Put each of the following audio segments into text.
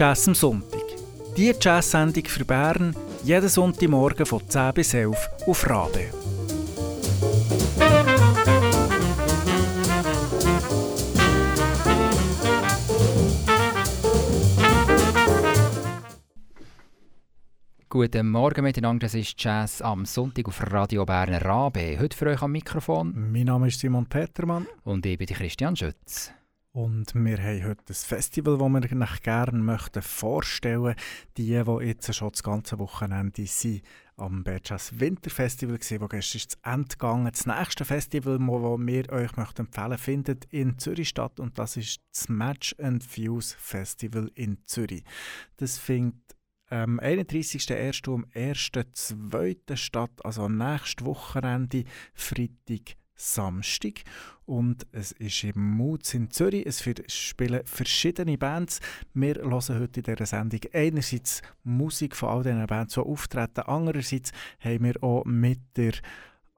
Jazz am Sonntag. Die Jazz-Sendung für Bern jeden Sonntagmorgen von 10 bis 11 auf Rabe. Guten Morgen miteinander, das ist Jazz am Sonntag auf Radio Berner Rabe. Heute für euch am Mikrofon. Mein Name ist Simon Petermann. Und ich bin Christian Schütz. Und wir haben heute ein Festival, das wir euch gerne möchten vorstellen Die, die jetzt schon das ganze Wochenende sind, am Bergjazz Winterfestival gesehen, wo gestern ist das Ende gegangen. Das nächste Festival, das wir euch möchten empfehlen findet in Zürich statt und das ist das Match and Fuse Festival in Zürich. Das findet am 31.01. um 1.2. statt, also nächstes Wochenende, Freitag, Samstag. Und es ist im Moods in Zürich. Es spielen verschiedene Bands. Wir hören heute in dieser Sendung einerseits Musik von all diesen Bands, die auftreten. Andererseits haben wir auch mit der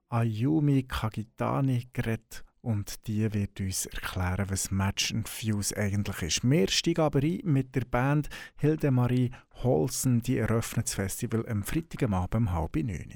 Ayumi Kagitani geredet und die wird uns erklären, was Match and Fuse eigentlich ist. Wir steigen aber ein mit der Band Hildemarie Holsen, die eröffnet das Festival am Freitagabend um halb neun.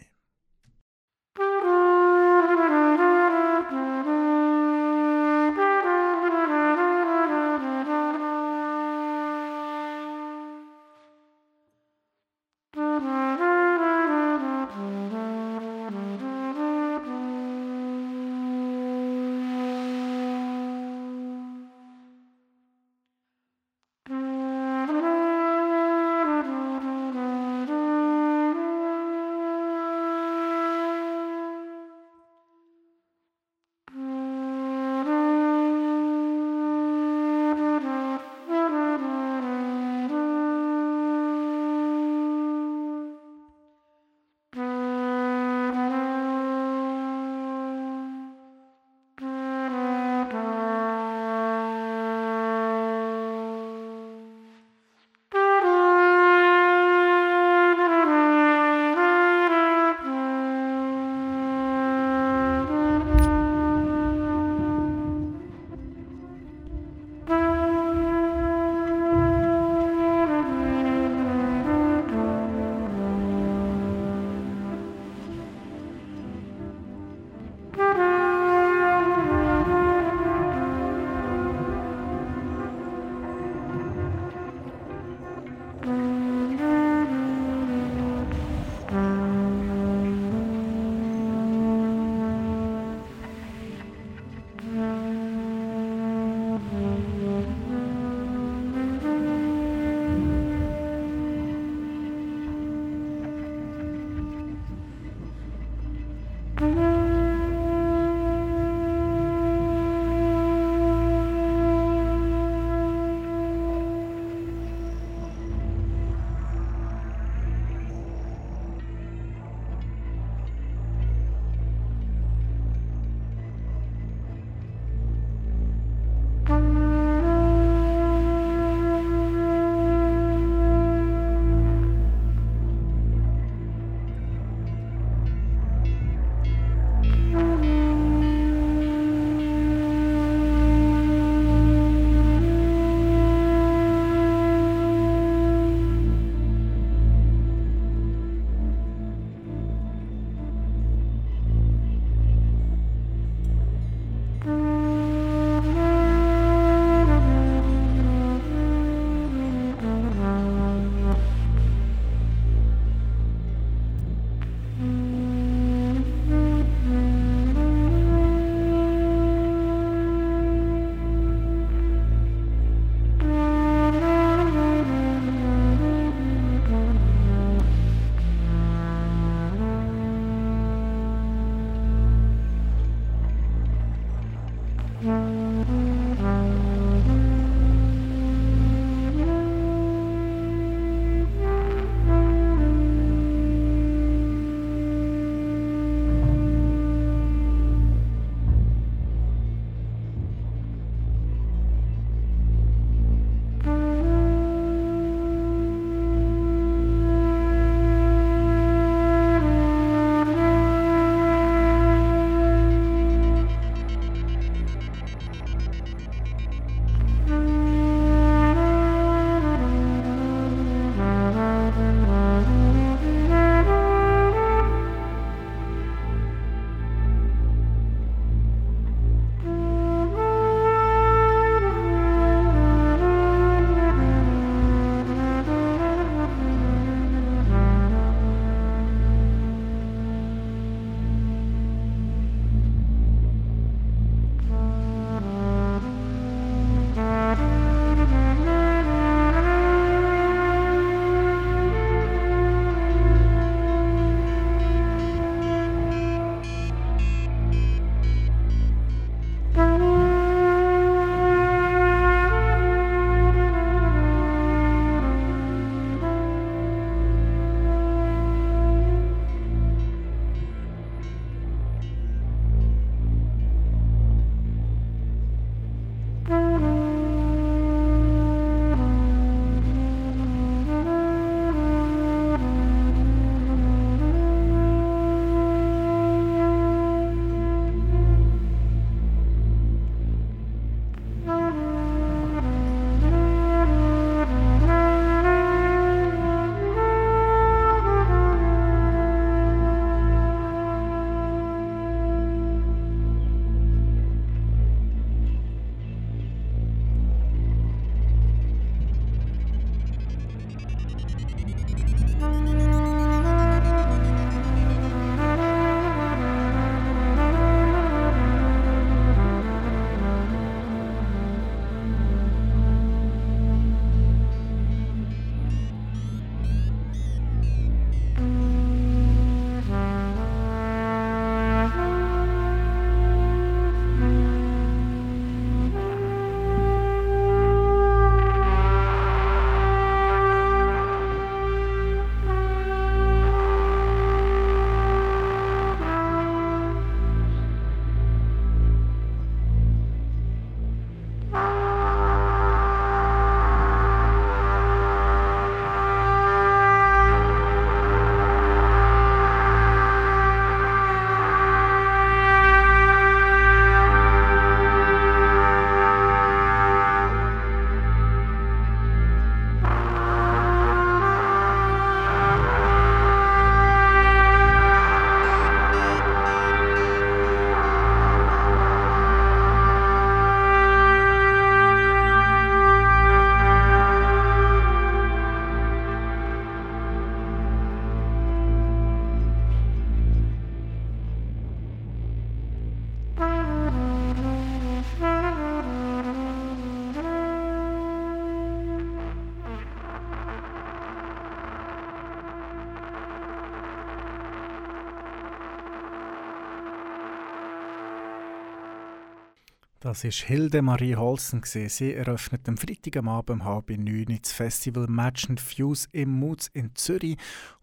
Das ist Hilde Marie Holzen. Sie eröffnet am Freitag am Abend um halb neun das Festival Match and Fuse im Mutz in Zürich.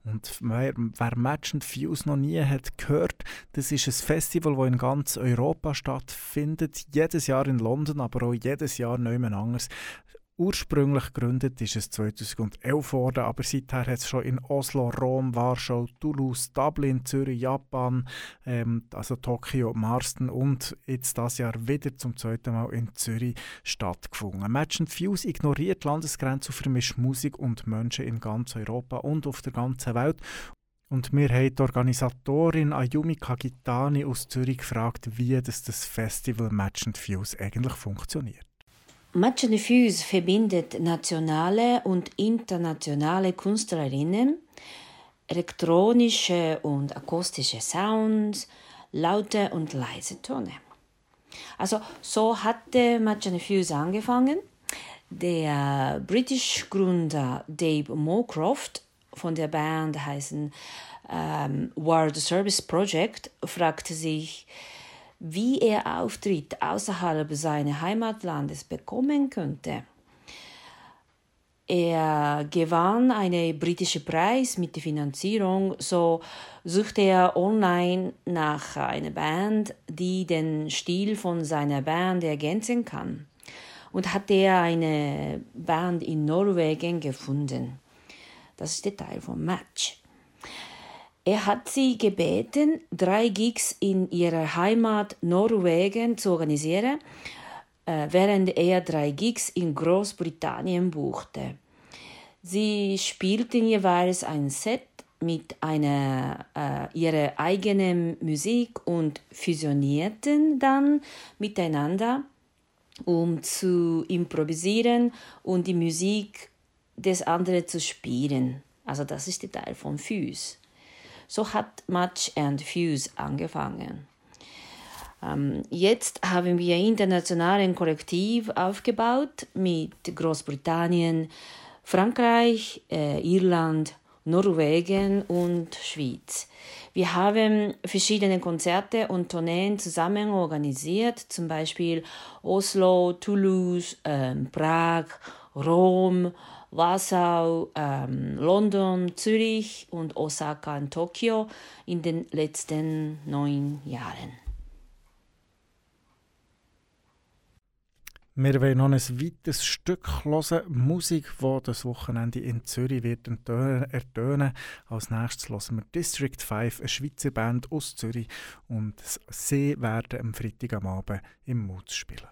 Und wer, wer Match and Fuse noch nie hat gehört, das ist ein Festival, das in ganz Europa stattfindet. Jedes Jahr in London, aber auch jedes Jahr neu anders. Ursprünglich gegründet ist es 2011 worden, aber seither hat es schon in Oslo, Rom, Warschau, Toulouse, Dublin, Zürich, Japan, ähm, also Tokio, Marsden und jetzt das Jahr wieder zum zweiten Mal in Zürich stattgefunden. Match and Fuse ignoriert Landesgrenzen und vermischt Musik und Menschen in ganz Europa und auf der ganzen Welt. Und wir haben die Organisatorin Ayumi Kagitani aus Zürich gefragt, wie das, das Festival Match and Fuse eigentlich funktioniert. Match Fuse verbindet nationale und internationale Künstlerinnen, elektronische und akustische Sounds, laute und leise Töne. Also so hatte Match Fuse angefangen. Der britische Gründer Dave Moorcroft von der Band heißen ähm, World Service Project fragte sich, wie er Auftritt außerhalb seines Heimatlandes bekommen könnte. Er gewann einen britischen Preis mit der Finanzierung, so suchte er online nach einer Band, die den Stil von seiner Band ergänzen kann. Und hat er eine Band in Norwegen gefunden. Das ist der Teil vom Match. Er hat sie gebeten, drei Gigs in ihrer Heimat Norwegen zu organisieren, äh, während er drei Gigs in Großbritannien buchte. Sie spielten jeweils ein Set mit einer äh, ihrer eigenen Musik und fusionierten dann miteinander, um zu improvisieren und die Musik des anderen zu spielen. Also das ist der Teil von Fuse. So hat Match and Fuse angefangen. Ähm, jetzt haben wir internationalen Kollektiv aufgebaut mit Großbritannien, Frankreich, äh, Irland, Norwegen und Schweiz. Wir haben verschiedene Konzerte und Tourneen zusammen organisiert, zum Beispiel Oslo, Toulouse, äh, Prag, Rom, Warschau, ähm, London, Zürich und Osaka und Tokio in den letzten neun Jahren. Wir wollen noch ein weiteres Stück hören, Musik, die das Wochenende in Zürich wird ertönen. Als nächstes hören wir District 5, eine Schweizer Band aus Zürich. Und sie werden am Freitag am Abend im Mutz spielen.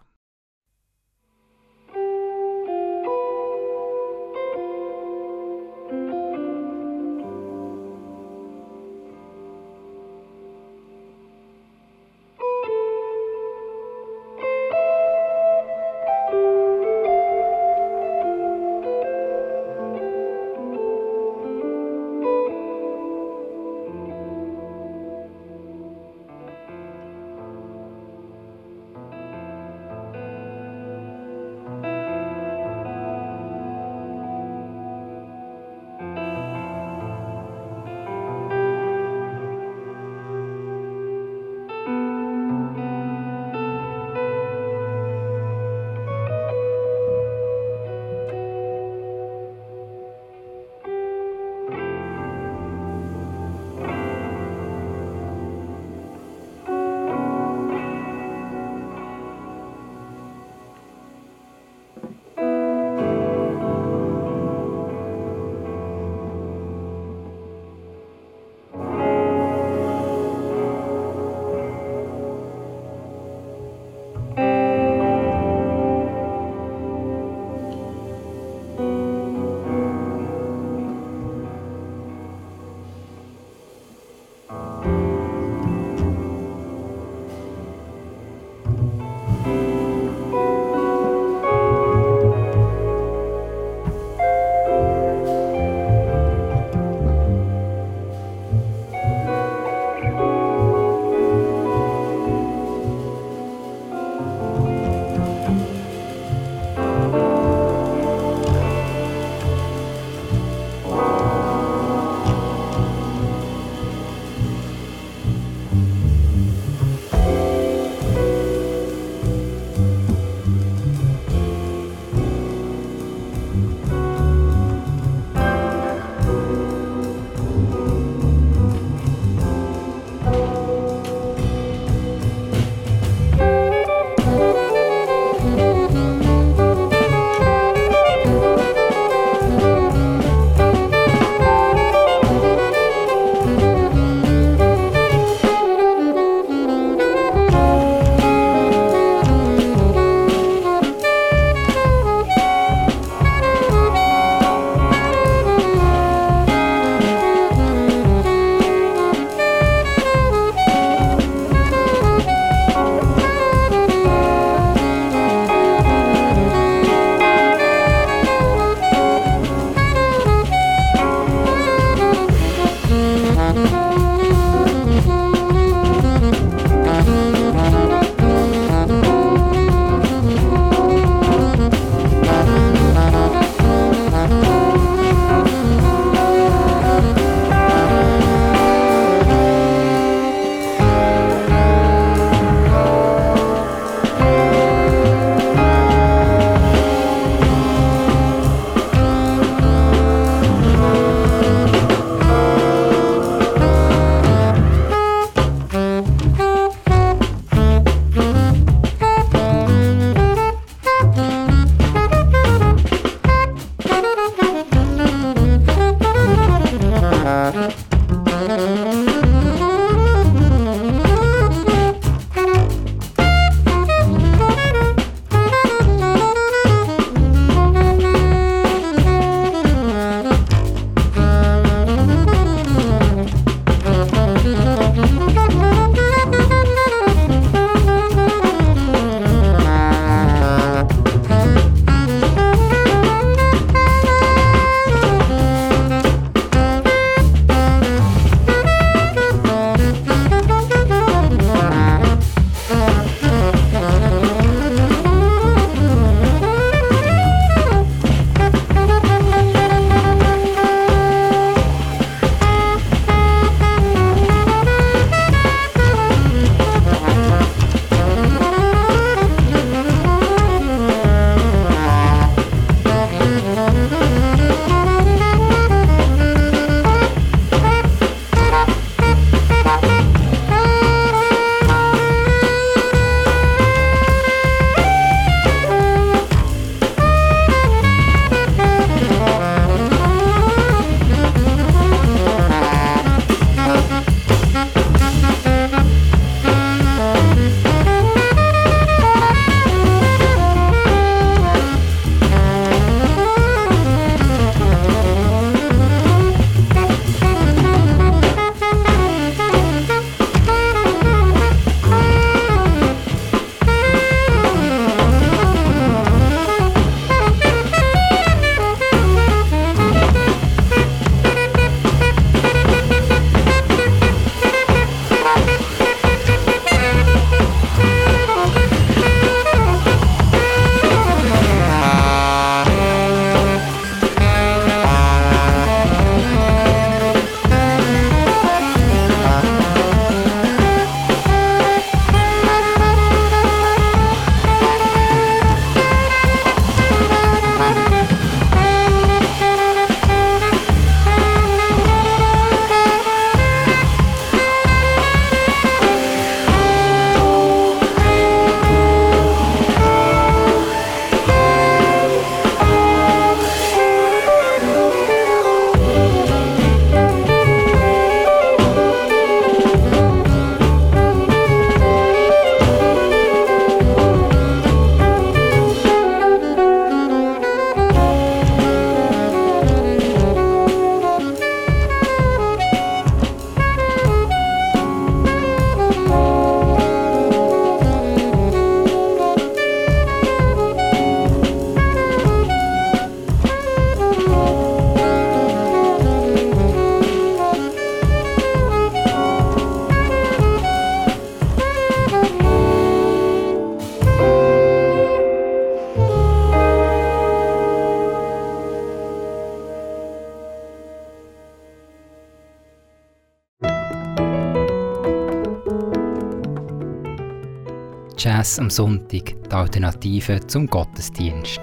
Jazz am Sonntag, die Alternative zum Gottesdienst.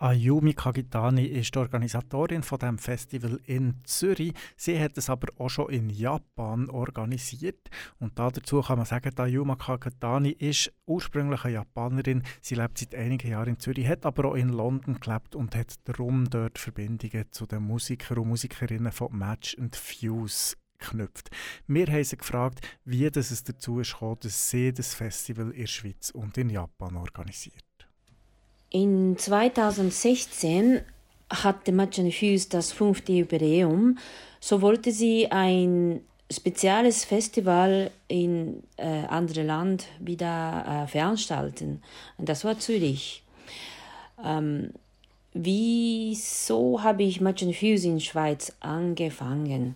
Ayumi Kagitani ist die Organisatorin von dem Festival in Zürich. Sie hat es aber auch schon in Japan organisiert. Und dazu kann man sagen, Ayumi Kagitani ist ursprünglich eine Japanerin. Sie lebt seit einigen Jahren in Zürich, hat aber auch in London gelebt und hat darum dort Verbindungen zu den Musikern und Musikerinnen von Match and Fuse geknüpft. Wir haben sie gefragt, wie das es dazu ist dass sie das Festival in der Schweiz und in Japan organisiert. In 2016 hatte Matchen Fuse das fünfte Jubiläum. So wollte sie ein spezielles Festival in äh, andere Land wieder äh, veranstalten. Und das war Zürich. Ähm, wieso habe ich Matchen Fuse in Schweiz angefangen?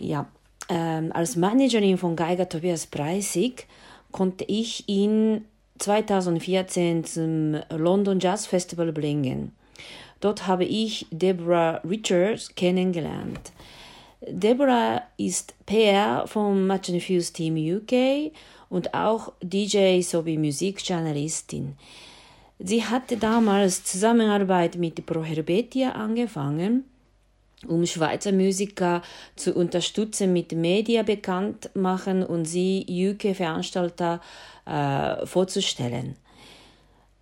Ja, ähm, als Managerin von Geiger Tobias Preisig konnte ich ihn 2014 zum London Jazz Festival bringen. Dort habe ich Deborah Richards kennengelernt. Deborah ist PR vom Match Fuse Team UK und auch DJ sowie Musikjournalistin. Sie hatte damals Zusammenarbeit mit Pro Herbetia angefangen, um Schweizer Musiker zu unterstützen mit Media bekannt machen und sie UK-Veranstalter äh, vorzustellen.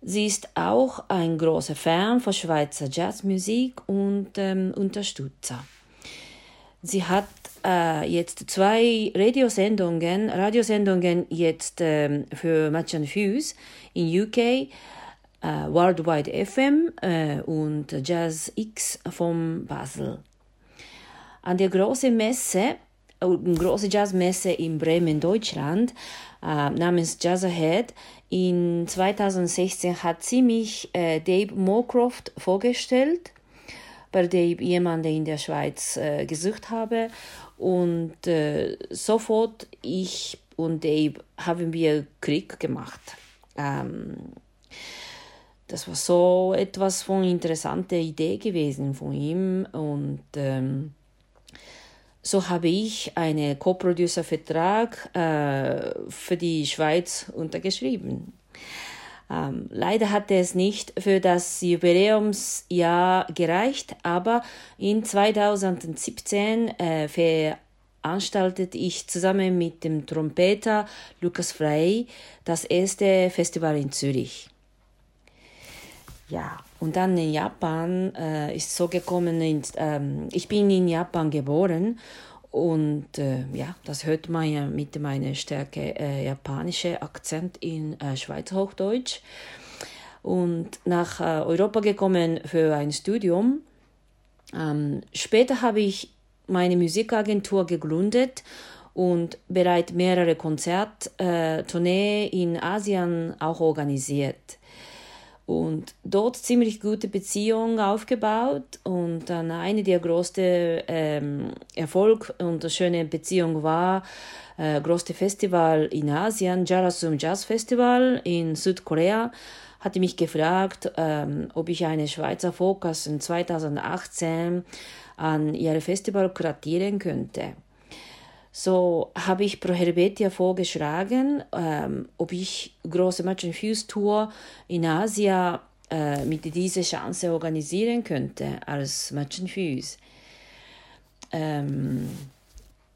Sie ist auch ein großer Fan von Schweizer Jazzmusik und ähm, Unterstützer. Sie hat äh, jetzt zwei Radiosendungen, Radiosendungen jetzt ähm, für Match and Fuse in UK, äh, Worldwide FM äh, und Jazz X von Basel. An der großen Messe, äh, große Jazzmesse in Bremen, Deutschland, äh, namens Jazz Ahead. In 2016 hat sie mich äh, Dave Moorcroft vorgestellt, bei Dave jemanden in der Schweiz äh, gesucht habe. Und äh, sofort ich und Dave haben wir Krieg gemacht. Ähm, das war so etwas von interessanter Idee gewesen von ihm und ähm, so habe ich einen Co-Producer-Vertrag äh, für die Schweiz untergeschrieben. Ähm, leider hat es nicht für das Jubiläumsjahr gereicht, aber in 2017 äh, veranstaltete ich zusammen mit dem Trompeter Lukas Frey das erste Festival in Zürich. Ja, und dann in Japan äh, ist so gekommen, in, ähm, ich bin in Japan geboren und äh, ja, das hört man ja mit meiner Stärke äh, japanische Akzent in äh, Schweizer Hochdeutsch. Und nach äh, Europa gekommen für ein Studium. Ähm, später habe ich meine Musikagentur gegründet und bereits mehrere Konzerttourneen äh, in Asien auch organisiert und dort ziemlich gute Beziehungen aufgebaut und dann eine der größten ähm, Erfolg und schöne Beziehung war äh, größte Festival in Asien, Jarasum Jazz Festival in Südkorea, hatte mich gefragt, ähm, ob ich eine Schweizer Fokus in 2018 an ihre Festival kuratieren könnte. So habe ich Pro Helvetia vorgeschlagen, ähm, ob ich große Match and Fuse Tour in Asien äh, mit dieser Chance organisieren könnte als Match and Fuse. Ähm,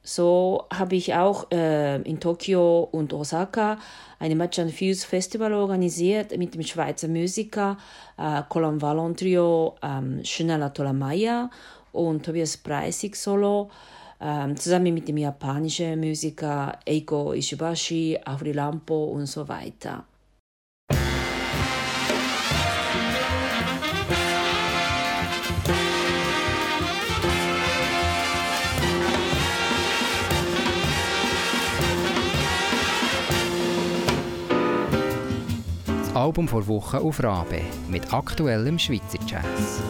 so habe ich auch äh, in Tokio und Osaka ein Match and Fuse Festival organisiert mit dem Schweizer Musiker äh, Colin Vallon Trio, ähm, Tolamaya und Tobias Preissig Solo ähm, zusammen mit dem japanischen Musiker Eiko Ishibashi, Afri Lampo und so weiter. Das Album vor Woche auf Rabe mit aktuellem Schweizer Jazz.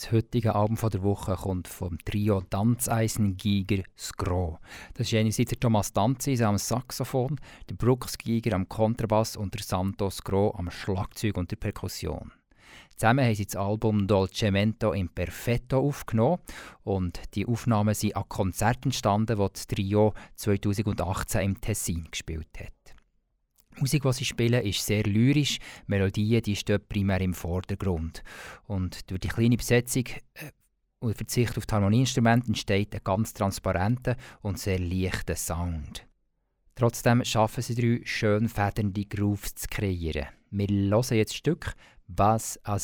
Das heutige Album der Woche kommt vom Trio Danzeisengiger Skro. Das ist einerseits der Thomas Danzis am Saxophon, der Brooks Giger am Kontrabass und der Santos Skro am Schlagzeug und der Perkussion. Zusammen haben sie das Album Dolcemento Imperfetto aufgenommen und die Aufnahmen sind an Konzerten entstanden, die das Trio 2018 im Tessin gespielt hat. Die Musik, die sie spielen, ist sehr lyrisch. Die Melodie die steht primär im Vordergrund. Und durch die kleine Besetzung äh, und Verzicht auf die Harmonieinstrumente entsteht ein ganz transparenter und sehr leichter Sound. Trotzdem schaffen sie drei schön federnde Grooves zu kreieren. Wir hören jetzt das Stück Bass à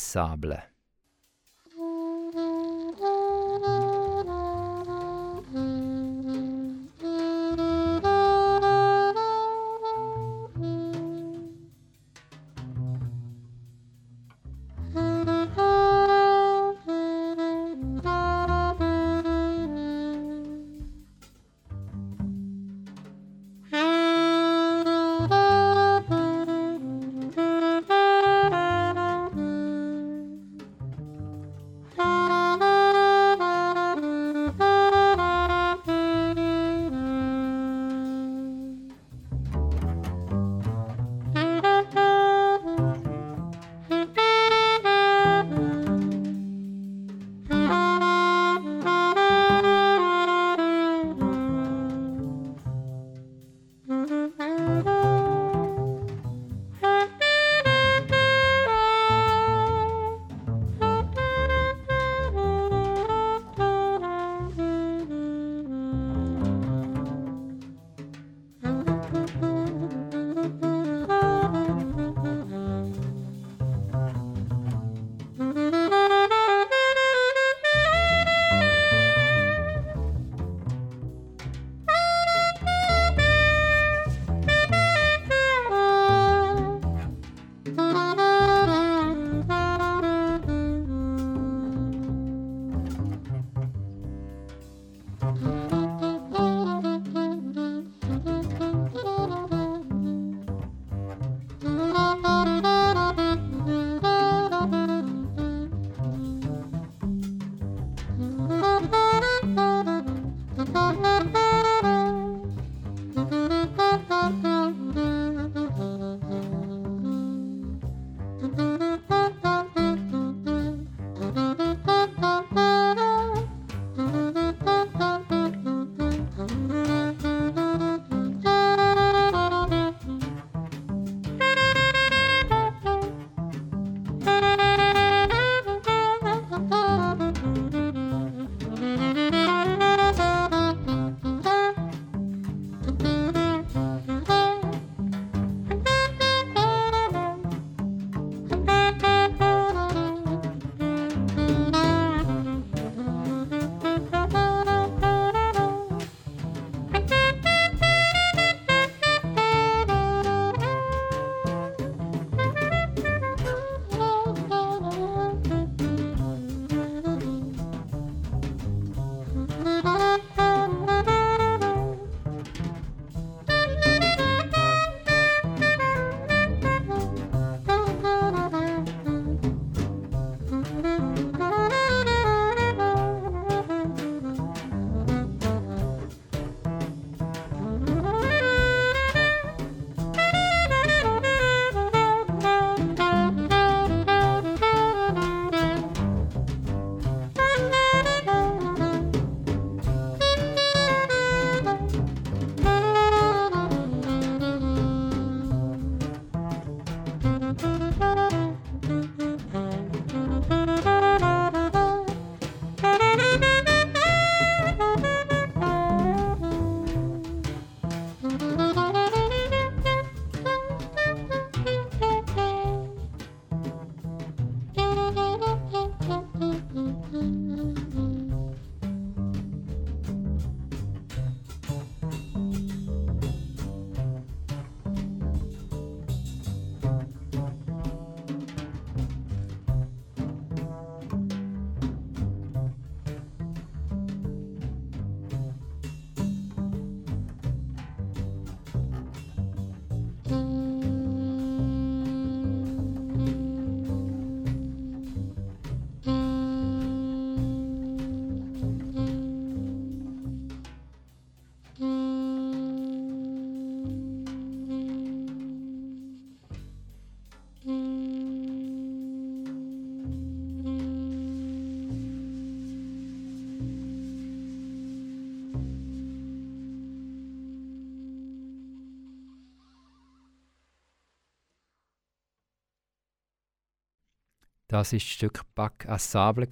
Das ist das Stück Back à Sable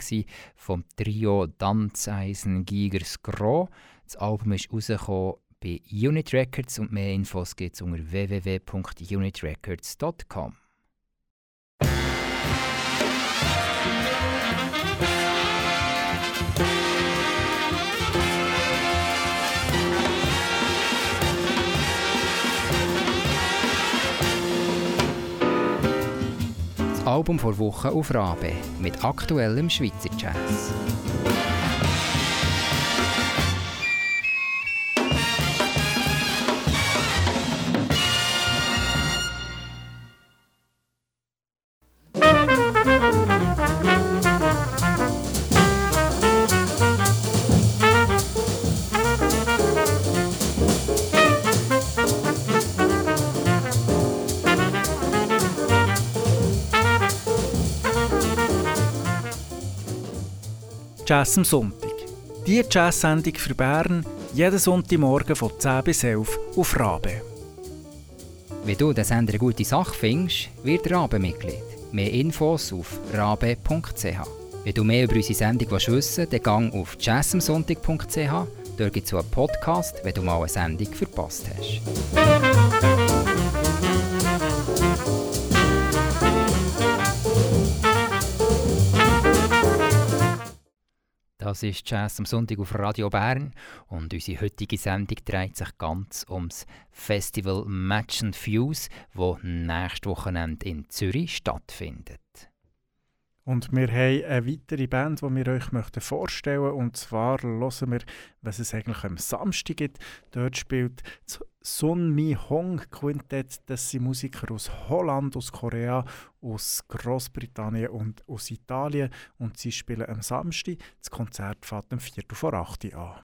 vom Trio Danzeisen Gigers Gros. Das Album ist rausgekommen bei Unit Records und mehr Infos gibt es unter www.unitrecords.com. Album vor Woche auf Rabe mit aktuellem Schweizer Jazz. Jazz am Sonntag. Die Jazz-Sendung für Bern jeden Sonntagmorgen von 10 bis 11 auf Rabe. Wenn du den Sender eine gute Sache findest, wird Rabe Mitglied. Mehr Infos auf rabe.ch. Wenn du mehr über unsere Sendung wissen willst, dann gang auf jazzamsonntag.ch. Dort gibt es einen Podcast, wenn du mal eine Sendung verpasst hast. Das ist Jazz am Sonntag auf Radio Bern und unsere heutige Sendung dreht sich ganz ums Festival Match and Fuse, das nächstes Wochenende in Zürich stattfindet. Und wir haben eine weitere Band, die wir euch möchten vorstellen möchten. Und zwar hören wir, was es eigentlich am Samstag gibt. Dort spielt Sun Mi Hong Quintett. Das sind Musiker aus Holland, aus Korea, aus Großbritannien und aus Italien. Und sie spielen am Samstag. Das Konzert fährt um Viertel vor 8 Uhr an.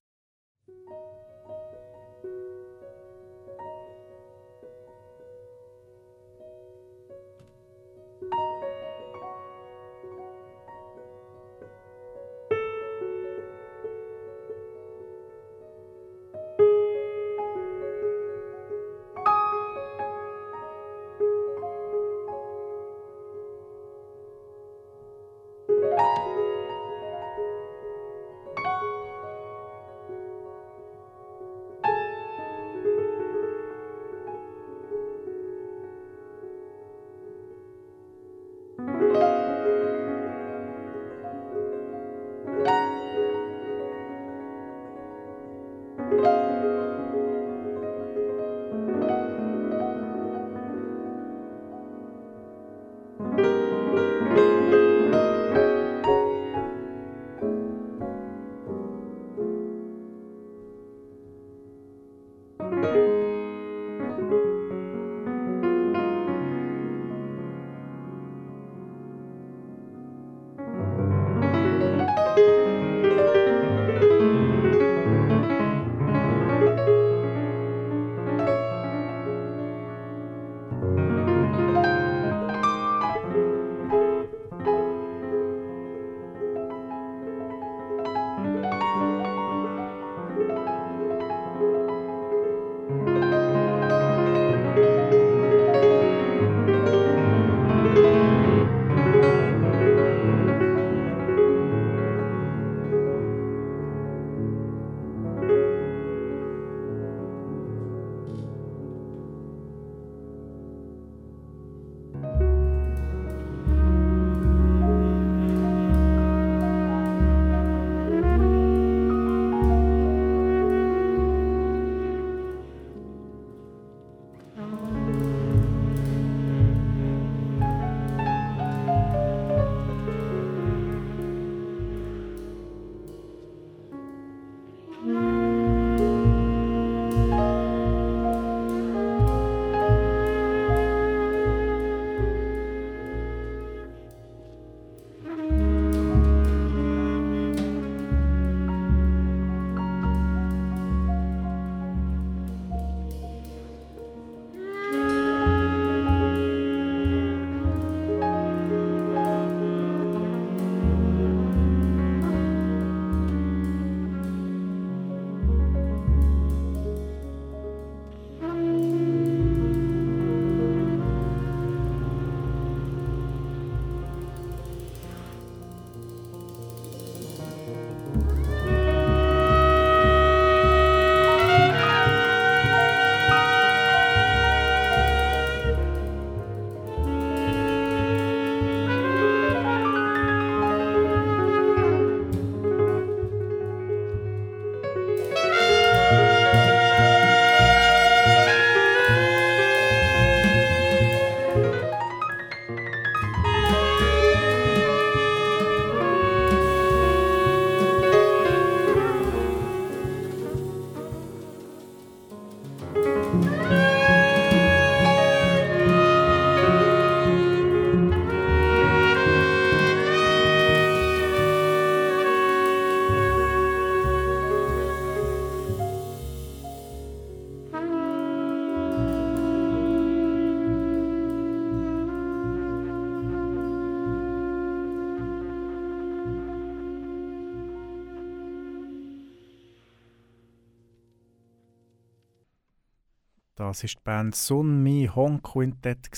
Das ist die Band Sun Mi Hong Quintet.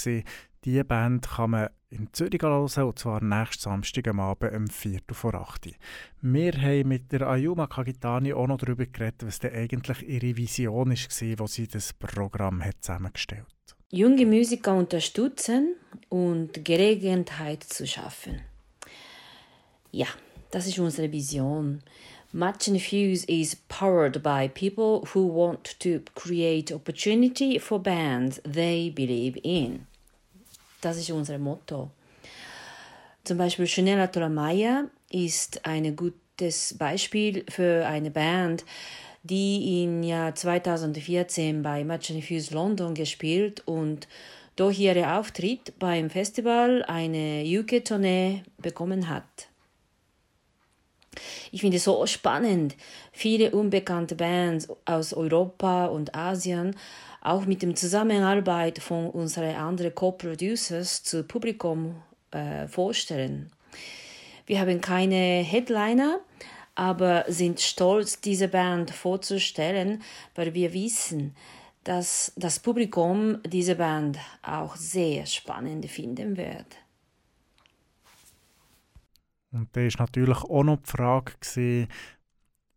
Diese Band kann man in Zürich hören, und zwar nächsten Samstag am Abend um 4 vor 8 Wir haben mit der Ayuma Kagitani auch noch darüber geredet, was denn eigentlich ihre Vision war, wo sie das Programm hat zusammengestellt hat. Junge Musiker unterstützen und Gelegenheit zu schaffen. Ja, das ist unsere Vision. Match and Fuse is powered by people who want to create opportunity for bands they believe in. Das ist unser Motto. Zum Beispiel Chanel Toramaya ist ein gutes Beispiel für eine Band, die im Jahr 2014 bei Match and Fuse London gespielt und durch ihren Auftritt beim Festival eine UK-Tournee bekommen hat. Ich finde es so spannend, viele unbekannte Bands aus Europa und Asien auch mit dem Zusammenarbeit von unseren anderen Co-Producers zu Publikum äh, vorstellen. Wir haben keine Headliner, aber sind stolz, diese Band vorzustellen, weil wir wissen, dass das Publikum diese Band auch sehr spannend finden wird. Und da ist natürlich auch noch die Frage, gewesen,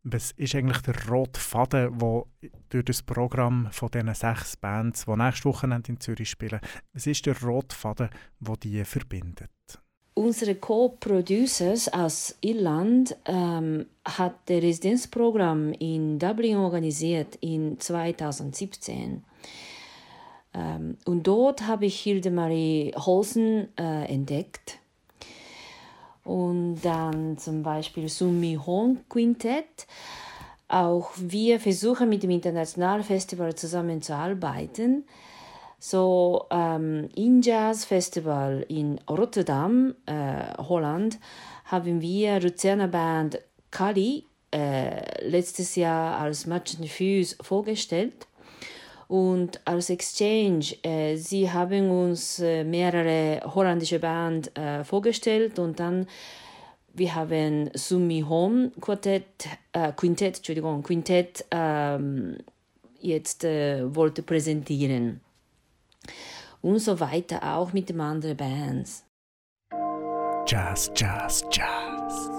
was ist eigentlich der rote Faden, der durch das Programm von diesen sechs Bands, die nächste Woche in Zürich spielen, was ist der rote Faden, der die verbindet? Unsere Co-Producers aus Irland ähm, hat das Residenzprogramm in Dublin organisiert in 2017. Ähm, und dort habe ich Hildemarie Holsen äh, entdeckt und dann zum Beispiel Sumi Hong Quintett. Auch wir versuchen mit dem Internationalen Festival zusammenzuarbeiten. So ähm, im Jazz Festival in Rotterdam, äh, Holland, haben wir Luzerner Band Kali äh, letztes Jahr als Match Fuse vorgestellt. Und als Exchange, äh, sie haben uns äh, mehrere holländische Bands äh, vorgestellt und dann wir haben Sumi Home Quartett, äh, Quintett, Entschuldigung, Quintett ähm, jetzt äh, wollte präsentieren. Und so weiter, auch mit den anderen Bands. Jazz, Jazz, Jazz.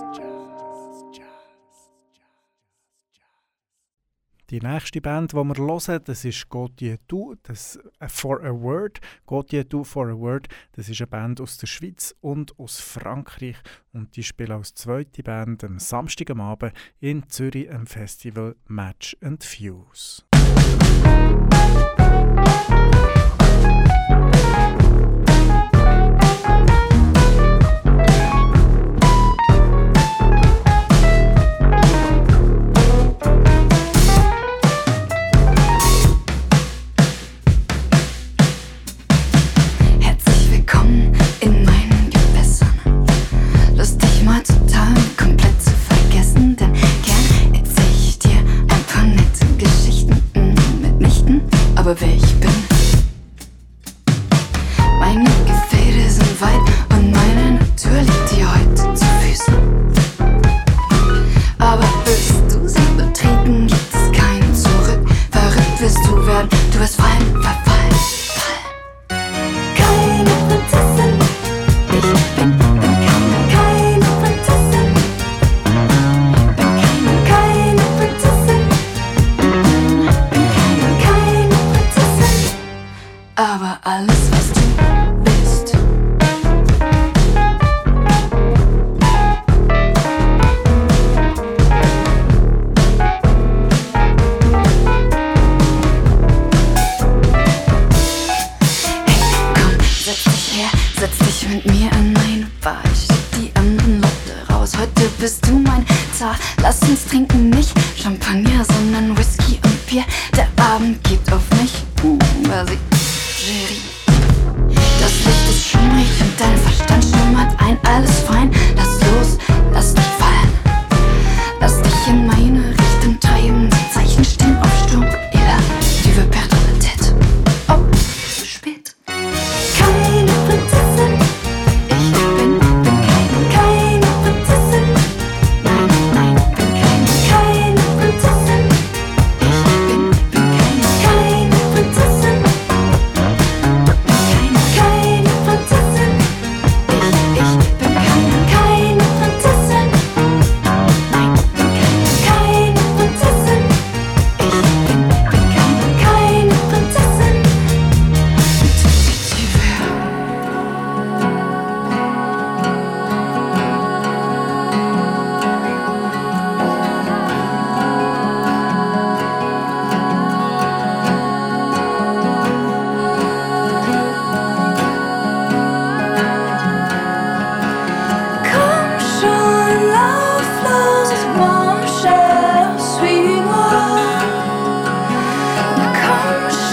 Die nächste Band, die wir hören, das ist Gautier Du, das uh, For a Word. Gautier Du For a Word, das ist eine Band aus der Schweiz und aus Frankreich und die spielen als zweite Band am Samstag am Abend in Zürich am Festival Match and Fuse.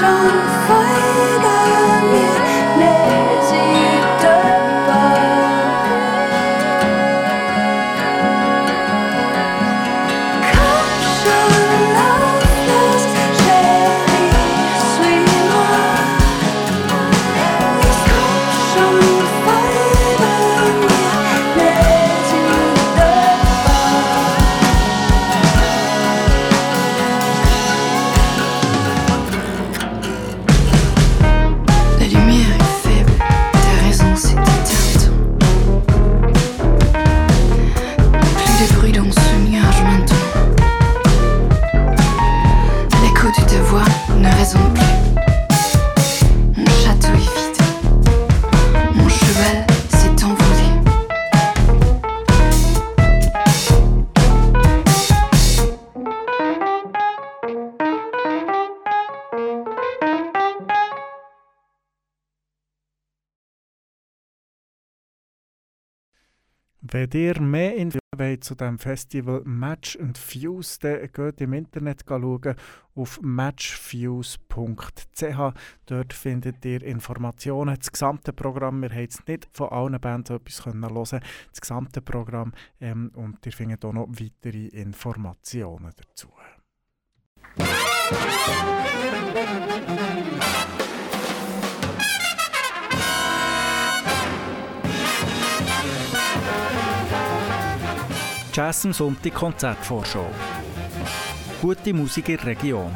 on for. Wenn ihr mehr Infos zu dem Festival Match and Fuse, dann geht im Internet schauen auf matchfuse.ch. Dort findet ihr Informationen. Das gesamte Programm, wir haben jetzt nicht von allen Bands etwas hören das gesamte Programm ähm, und ihr findet auch noch weitere Informationen dazu. Jazz am Sonntag Konzertvorschau. Gute Musik in der Region.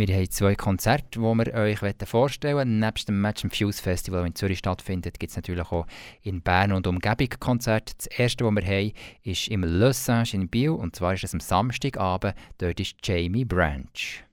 Wir haben zwei Konzerte, die wir euch vorstellen wollen. Neben dem Match and Fuse Festival, das in Zürich stattfindet, gibt es natürlich auch in Bern und Umgebung Konzerte. Das erste, das wir haben, ist im Le Singe in Biel. Und zwar ist es am Samstagabend. Dort ist Jamie Branch.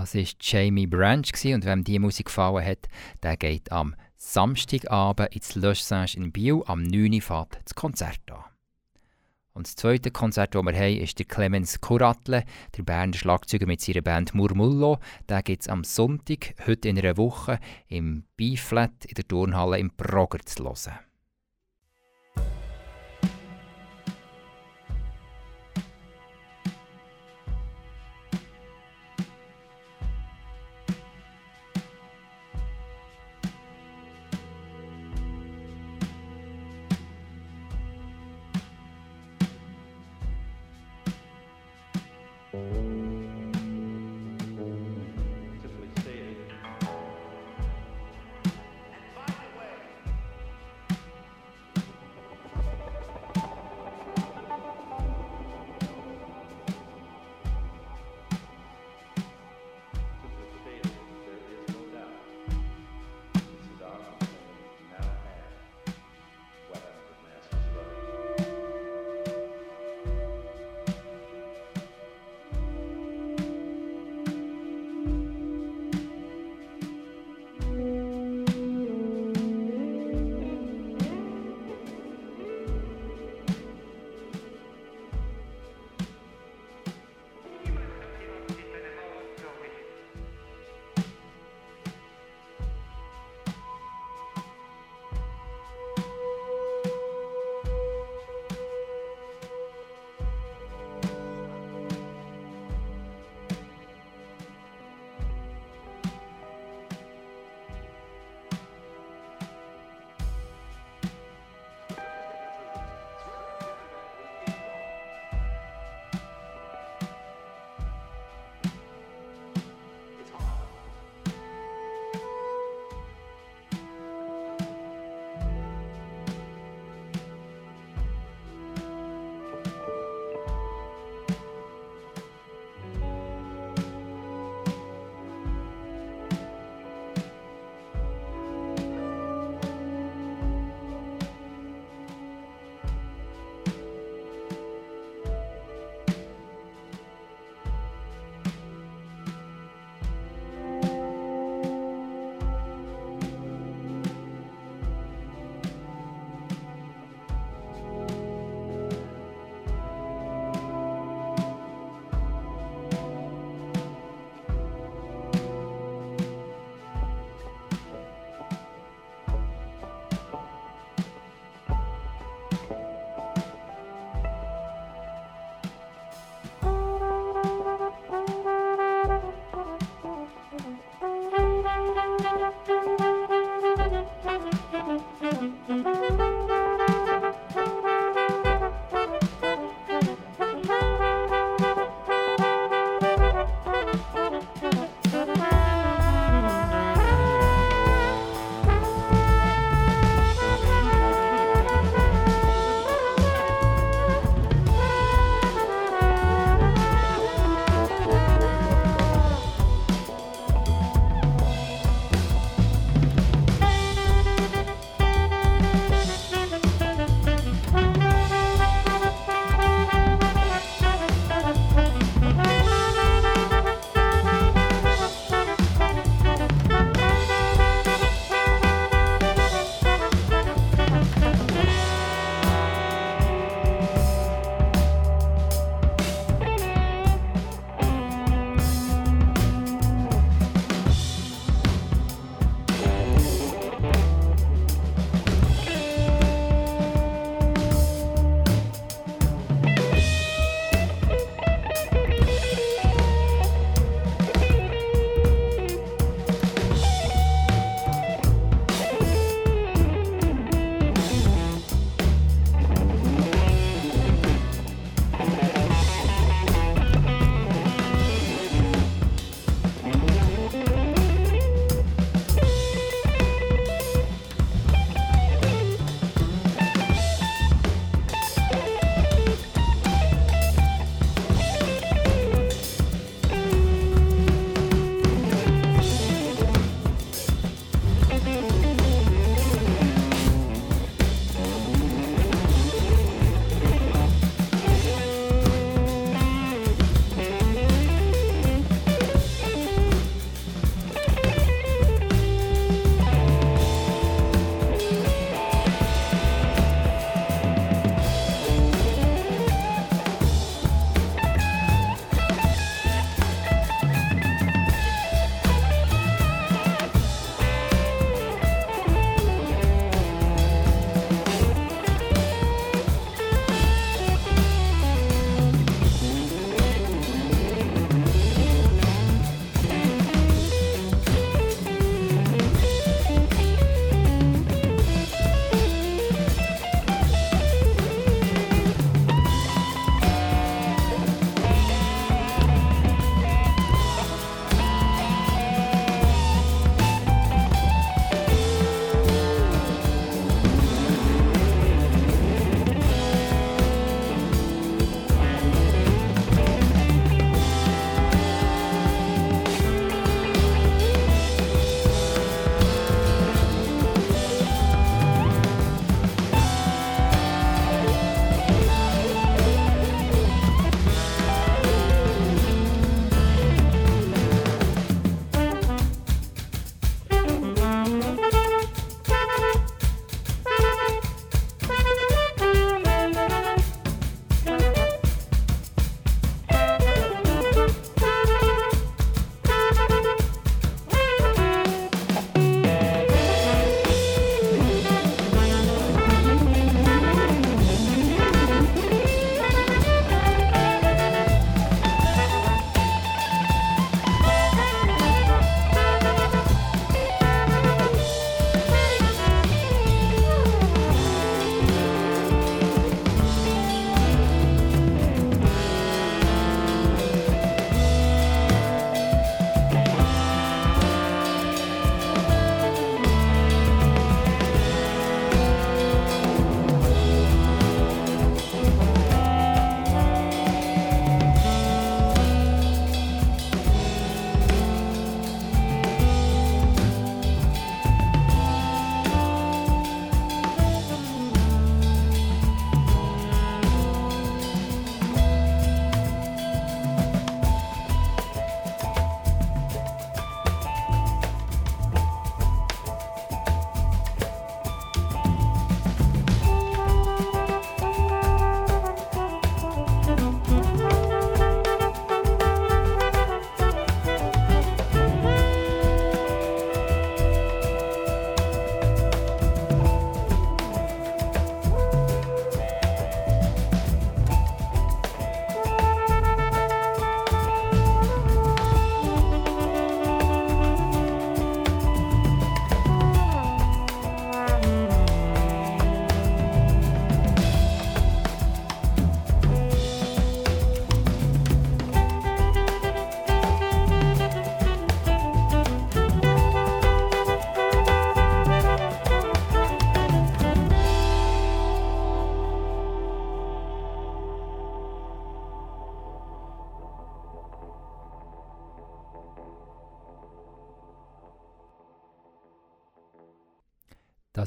Das ist Jamie Branch und wem diese Musik gefallen hat, der geht am Samstagabend ins Le Singe in Biel am 9. Uhr das Konzert an. Und das zweite Konzert, das wir haben, ist der Clemens Kuratle, der Berner Schlagzeuger mit seiner Band Murmullo. Den gibt es am Sonntag, heute in einer Woche, im B-Flat in der Turnhalle im Progrer zu hören.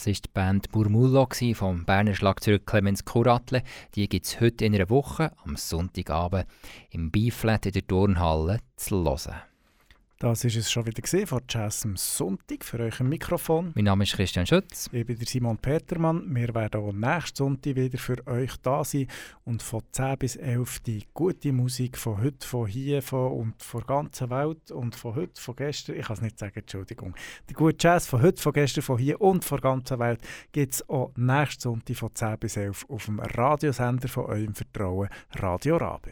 Das ist die Band Murmullo vom Berner Schlagzeuger Clemens Kuratle. Die gibt es heute in einer Woche am Sonntagabend im B-Flat in der Turnhalle zu hören. Das ist es schon wieder gesehen von Jazz am Sonntag für euch im Mikrofon. Mein Name ist Christian Schütz. Ich bin der Simon Petermann. Wir werden auch nächsten Sonntag wieder für euch da sein und von 10 bis 11 die gute Musik von heute, von hier von und von der ganzen Welt und von heute, von gestern, ich kann es nicht sagen, Entschuldigung. Der gute Jazz von heute, von gestern, von hier und von der ganzen Welt gibt es auch nächsten Sonntag von 10 bis 11 auf dem Radiosender von eurem Vertrauen, Radio Rabe.